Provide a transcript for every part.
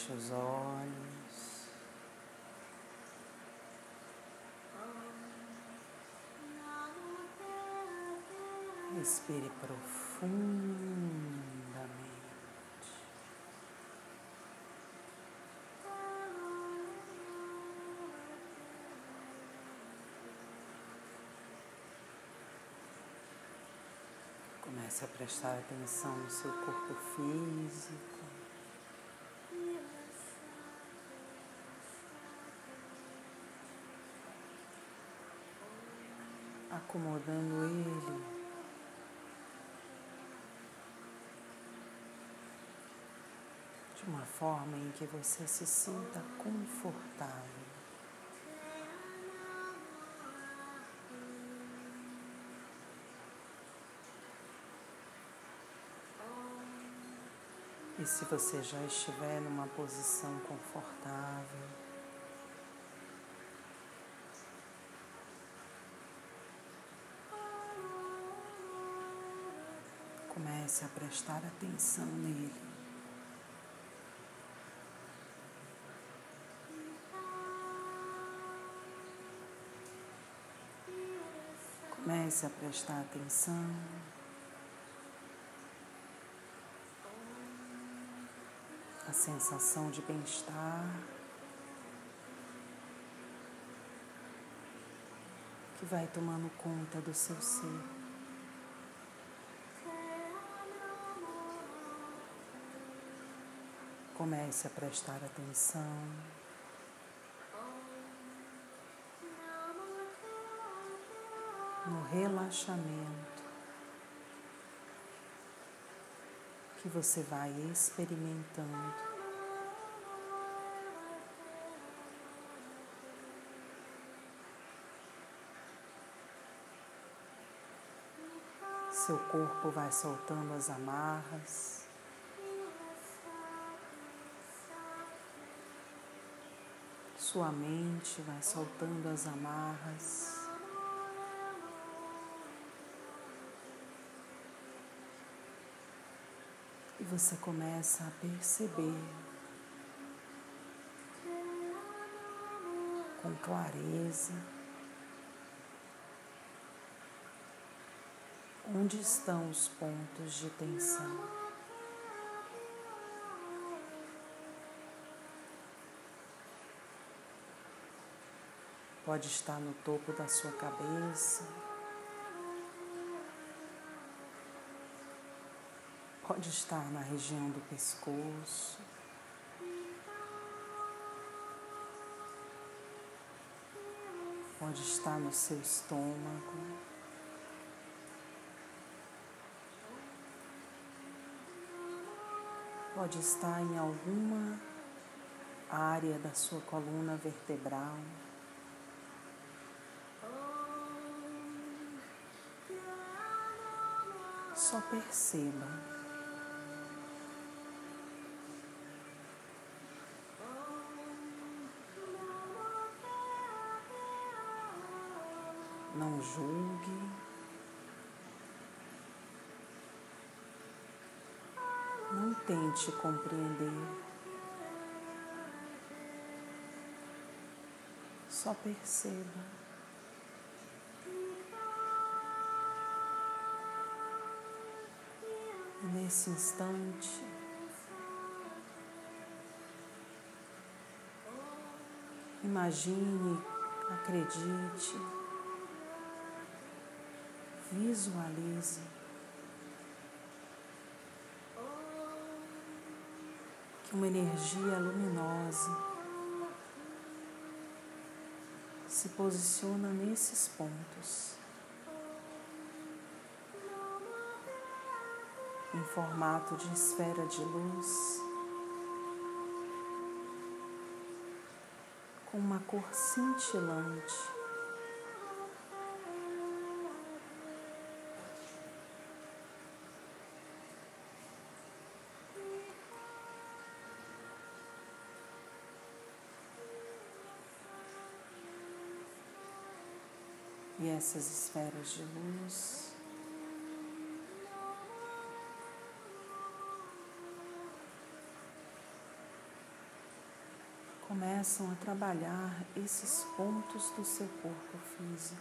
Feche os olhos. Respire profundamente. Comece a prestar atenção no seu corpo físico. Acomodando ele de uma forma em que você se sinta confortável. E se você já estiver numa posição confortável, comece a prestar atenção nele. Comece a prestar atenção a sensação de bem-estar que vai tomando conta do seu ser. Comece a prestar atenção. No relaxamento que você vai experimentando. Seu corpo vai soltando as amarras. Sua mente vai soltando as amarras. E você começa a perceber com clareza onde estão os pontos de tensão. Pode estar no topo da sua cabeça. Pode estar na região do pescoço. Pode estar no seu estômago. Pode estar em alguma área da sua coluna vertebral. Só perceba. Não julgue. Não tente compreender. Só perceba. Nesse instante, imagine, acredite, visualize que uma energia luminosa se posiciona nesses pontos. Em formato de esfera de luz, com uma cor cintilante. E essas esferas de luz começam a trabalhar esses pontos do seu corpo físico.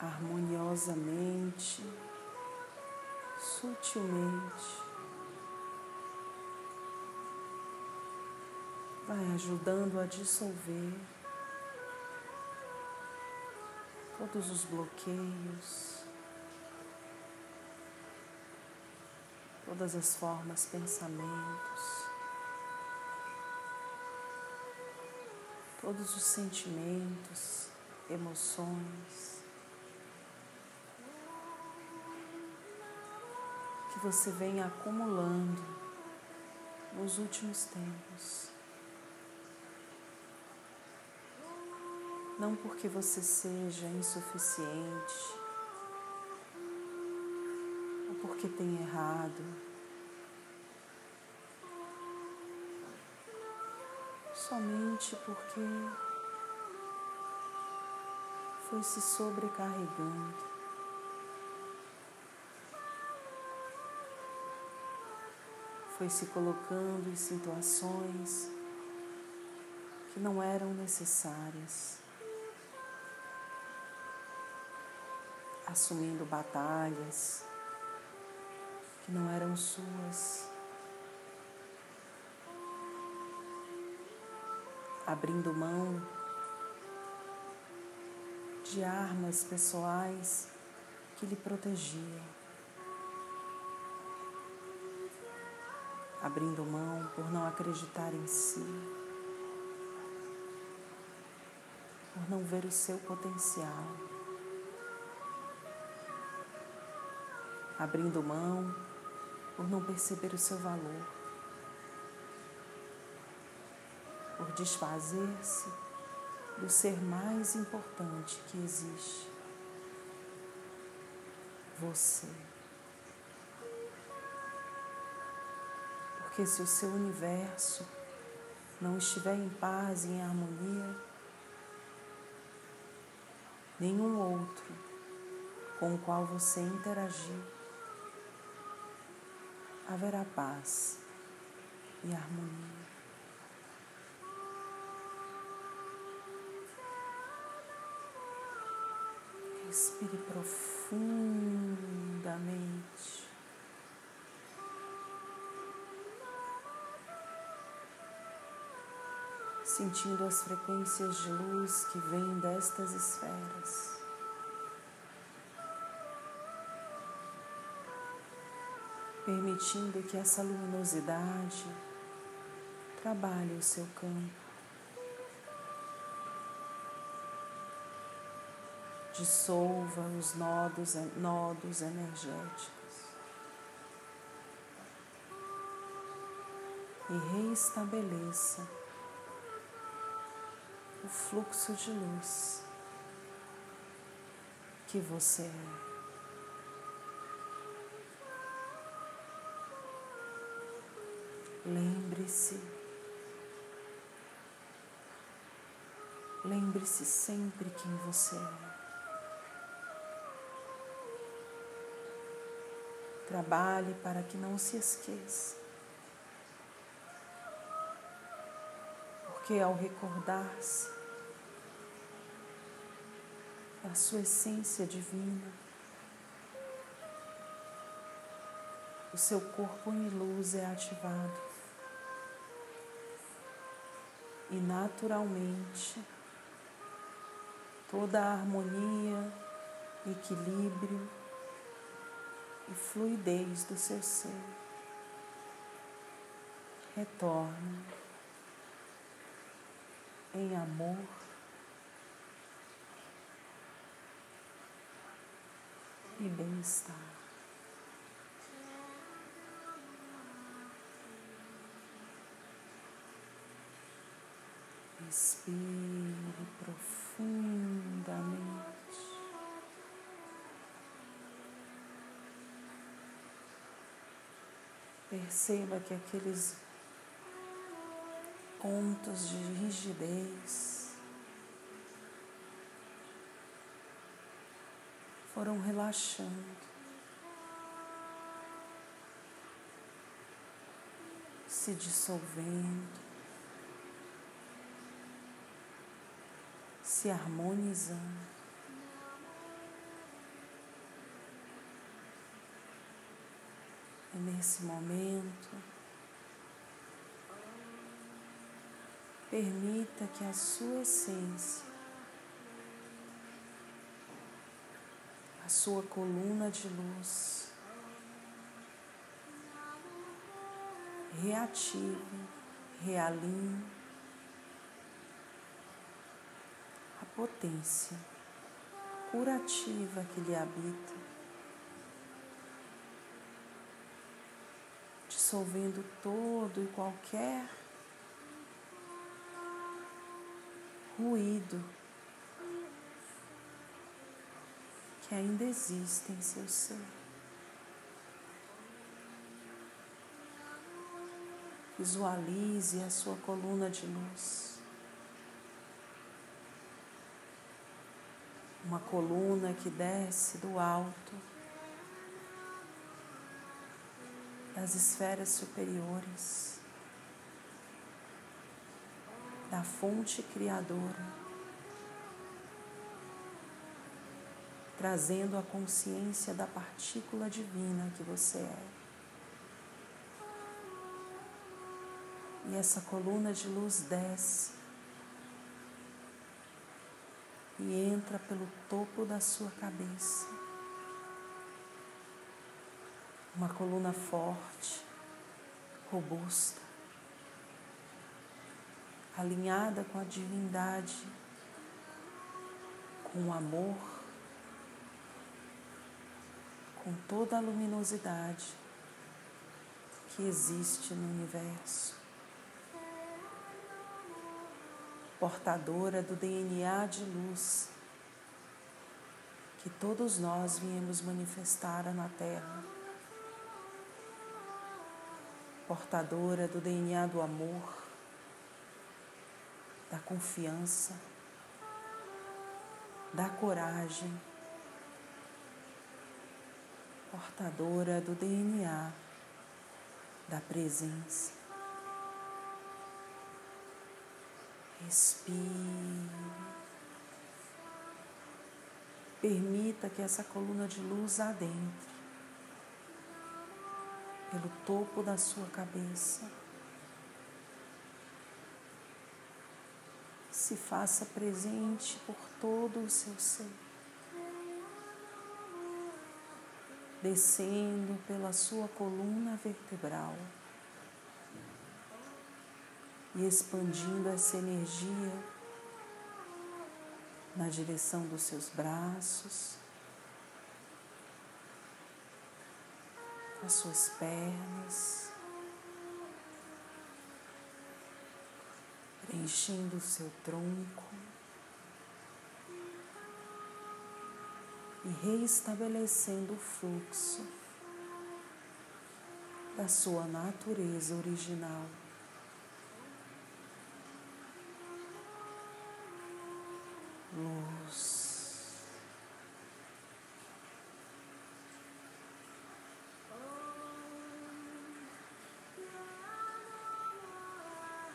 Harmoniosamente, sutilmente, vai ajudando a dissolver todos os bloqueios, todas as formas, pensamentos, todos os sentimentos, emoções que você vem acumulando nos últimos tempos. não porque você seja insuficiente porque tem errado. Somente porque foi se sobrecarregando. Foi se colocando em situações que não eram necessárias. assumindo batalhas que não eram suas, abrindo mão de armas pessoais que lhe protegiam, abrindo mão por não acreditar em si, por não ver o seu potencial. abrindo mão por não perceber o seu valor, por desfazer-se do ser mais importante que existe, você. Porque se o seu universo não estiver em paz e em harmonia, nenhum outro com o qual você interagir haverá paz e harmonia. Respire profundamente. Sentindo as frequências de luz que vêm destas esferas. Permitindo que essa luminosidade trabalhe o seu campo. Dissolva os nodos, nodos energéticos e reestabeleça o fluxo de luz que você é. Lembre-se, lembre-se sempre quem você é. Trabalhe para que não se esqueça. Porque ao recordar-se da sua essência divina, o seu corpo em luz é ativado e naturalmente toda a harmonia, equilíbrio e fluidez do seu ser retorna em amor. E bem-estar. Respire profundamente. Perceba que aqueles pontos de rigidez foram relaxando. se dissolvendo. Se harmonizando. E nesse momento, permita que a sua essência, a sua coluna de luz, reative, realinhe a potência curativa que lhe habita, dissolvendo todo e qualquer ruído que ainda existe em seu ser. Visualize a sua coluna de luz. Uma coluna que desce do alto das esferas superiores, da fonte criadora, trazendo a consciência da partícula divina que você é. E essa coluna de luz desce e entra pelo topo da sua cabeça. Uma coluna forte, robusta, alinhada com a divindade, com o amor, com toda a luminosidade que existe no universo. Portadora do DNA de luz que todos nós viemos manifestar na Terra, portadora do DNA do amor, da confiança, da coragem, portadora do DNA da presença. Respire. Permita que essa coluna de luz adentre pelo topo da sua cabeça. Se faça presente por todo o seu ser. Descendo pela sua coluna vertebral e expandindo essa energia na direção dos seus braços, as suas pernas, preenchendo o seu tronco e reestabelecendo o fluxo da sua natureza original. Luz.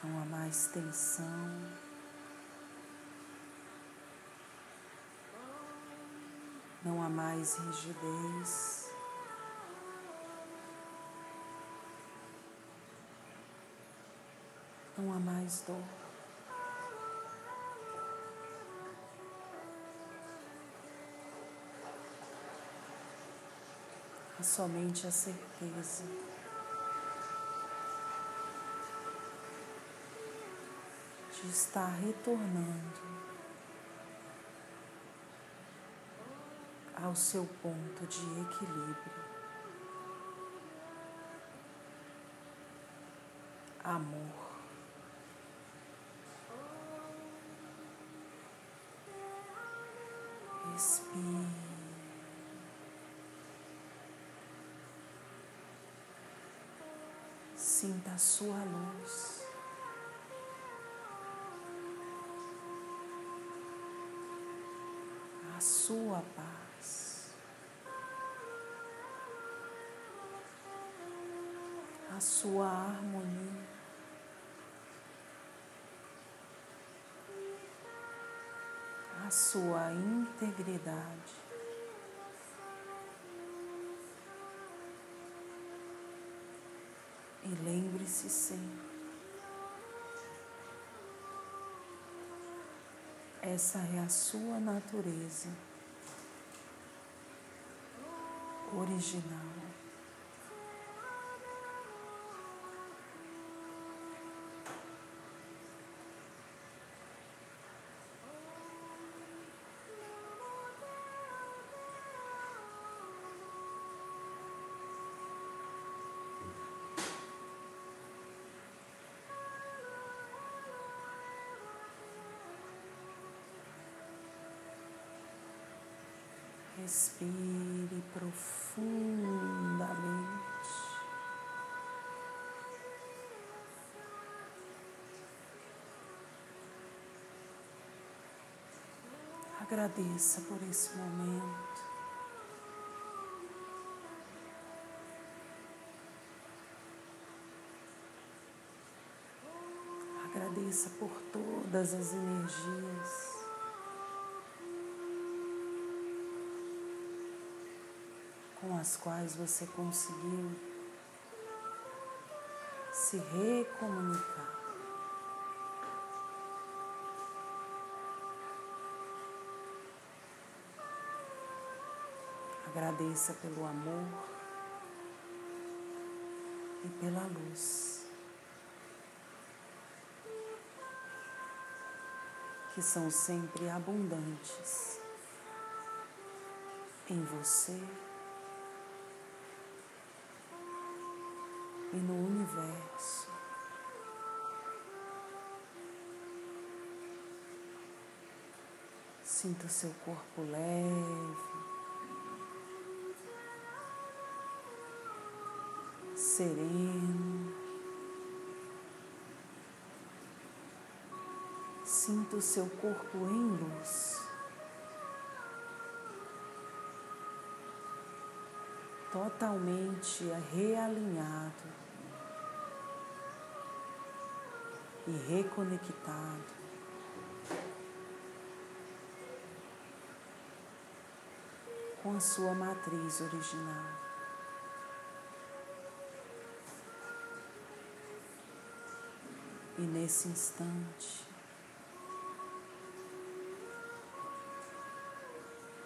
Não há mais tensão. Não há mais rigidez. Não há mais dor. Somente a certeza de estar retornando ao seu ponto de equilíbrio. Amor. Respire. Sinta a sua luz. A sua paz. A sua harmonia. A sua integridade. E lembre-se sempre, essa é a sua natureza original. Respire profundamente. Agradeça por esse momento. Agradeça por todas as energias. Com as quais você conseguiu se recomunicar. Agradeça pelo amor e pela luz, que são sempre abundantes em você. E no universo. Sinta o seu corpo leve, sereno. Sinta o seu corpo em luz. Totalmente realinhado. E reconectado. Com a sua matriz original. E nesse instante,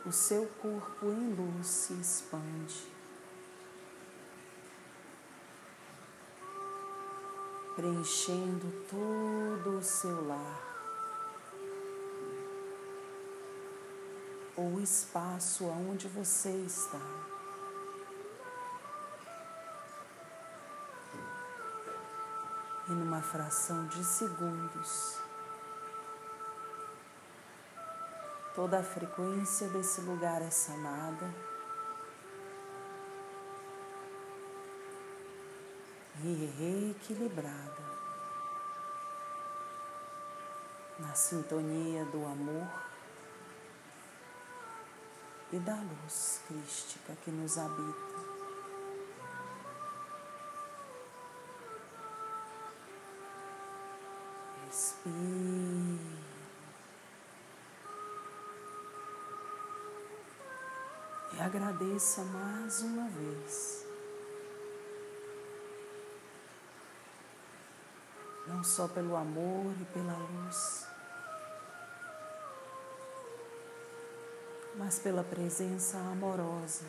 o seu corpo em luz se expande. Preenchendo todo o seu lar. Ou o espaço onde você está. E numa fração de segundos, toda a frequência desse lugar é sanada. E reequilibrada na sintonia do amor e da luz crística que nos habita. Respire. E agradeça mais uma vez não só pelo amor e pela luz, mas pela presença amorosa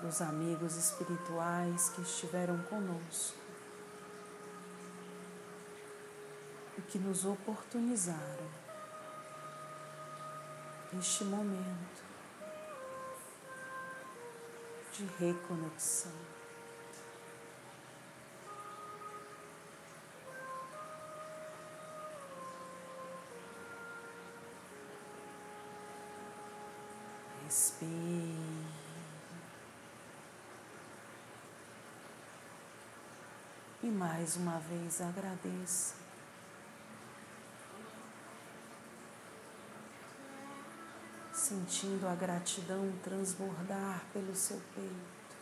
dos amigos espirituais que estiveram conosco e que nos oportunizaram este momento de reconexão. e mais uma vez agradeça. Sentindo a gratidão transbordar pelo seu peito.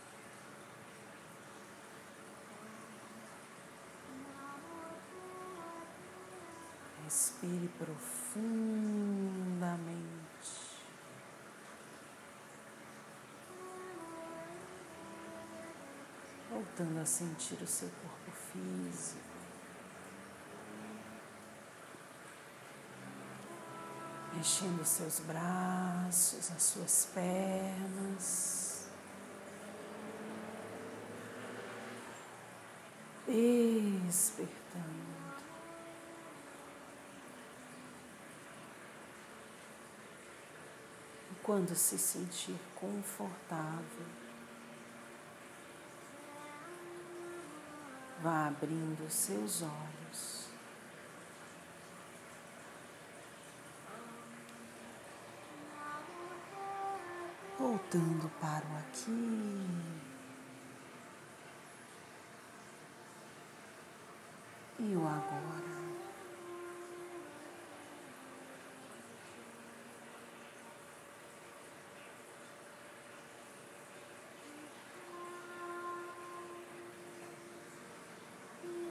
Respire profundamente. Voltando a sentir o seu corpo físico. Os seus braços, as suas pernas. Despertando. quando se sentir confortável, vá abrindo seus olhos. Voltando para o aqui e o agora.